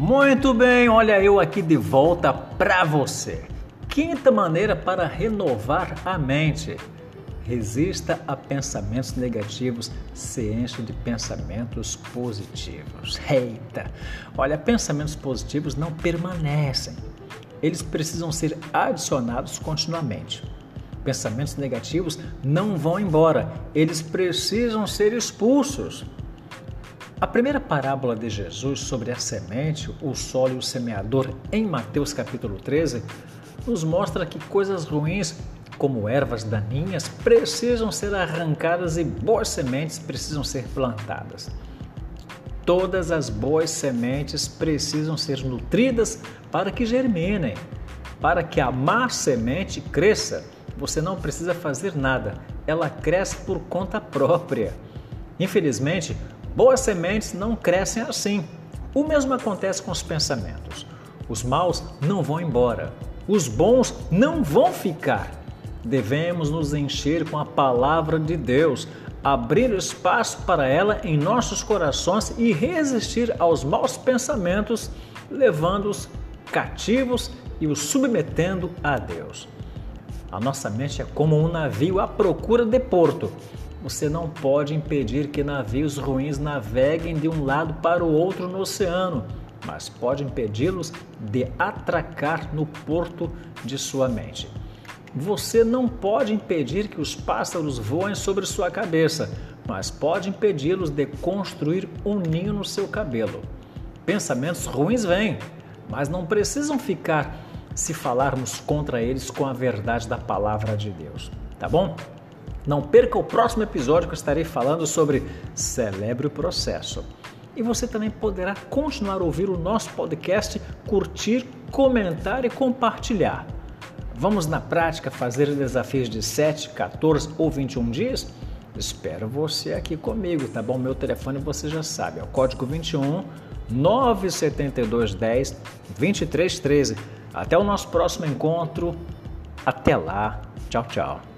Muito bem, olha eu aqui de volta para você. Quinta maneira para renovar a mente. Resista a pensamentos negativos, se enche de pensamentos positivos. Eita! Olha, pensamentos positivos não permanecem. Eles precisam ser adicionados continuamente. Pensamentos negativos não vão embora, eles precisam ser expulsos. A primeira parábola de Jesus sobre a semente, o solo e o semeador, em Mateus capítulo 13, nos mostra que coisas ruins, como ervas daninhas, precisam ser arrancadas e boas sementes precisam ser plantadas. Todas as boas sementes precisam ser nutridas para que germinem. Para que a má semente cresça, você não precisa fazer nada, ela cresce por conta própria. Infelizmente, Boas sementes não crescem assim. O mesmo acontece com os pensamentos. Os maus não vão embora, os bons não vão ficar. Devemos nos encher com a palavra de Deus, abrir espaço para ela em nossos corações e resistir aos maus pensamentos, levando-os cativos e os submetendo a Deus. A nossa mente é como um navio à procura de porto. Você não pode impedir que navios ruins naveguem de um lado para o outro no oceano, mas pode impedi-los de atracar no porto de sua mente. Você não pode impedir que os pássaros voem sobre sua cabeça, mas pode impedi-los de construir um ninho no seu cabelo. Pensamentos ruins vêm, mas não precisam ficar se falarmos contra eles com a verdade da palavra de Deus. Tá bom? Não perca o próximo episódio que eu estarei falando sobre Celebre o Processo. E você também poderá continuar a ouvir o nosso podcast, curtir, comentar e compartilhar. Vamos na prática fazer desafios de 7, 14 ou 21 dias? Espero você aqui comigo, tá bom? Meu telefone você já sabe, é o código 21 972 10 2313. Até o nosso próximo encontro. Até lá. Tchau, tchau.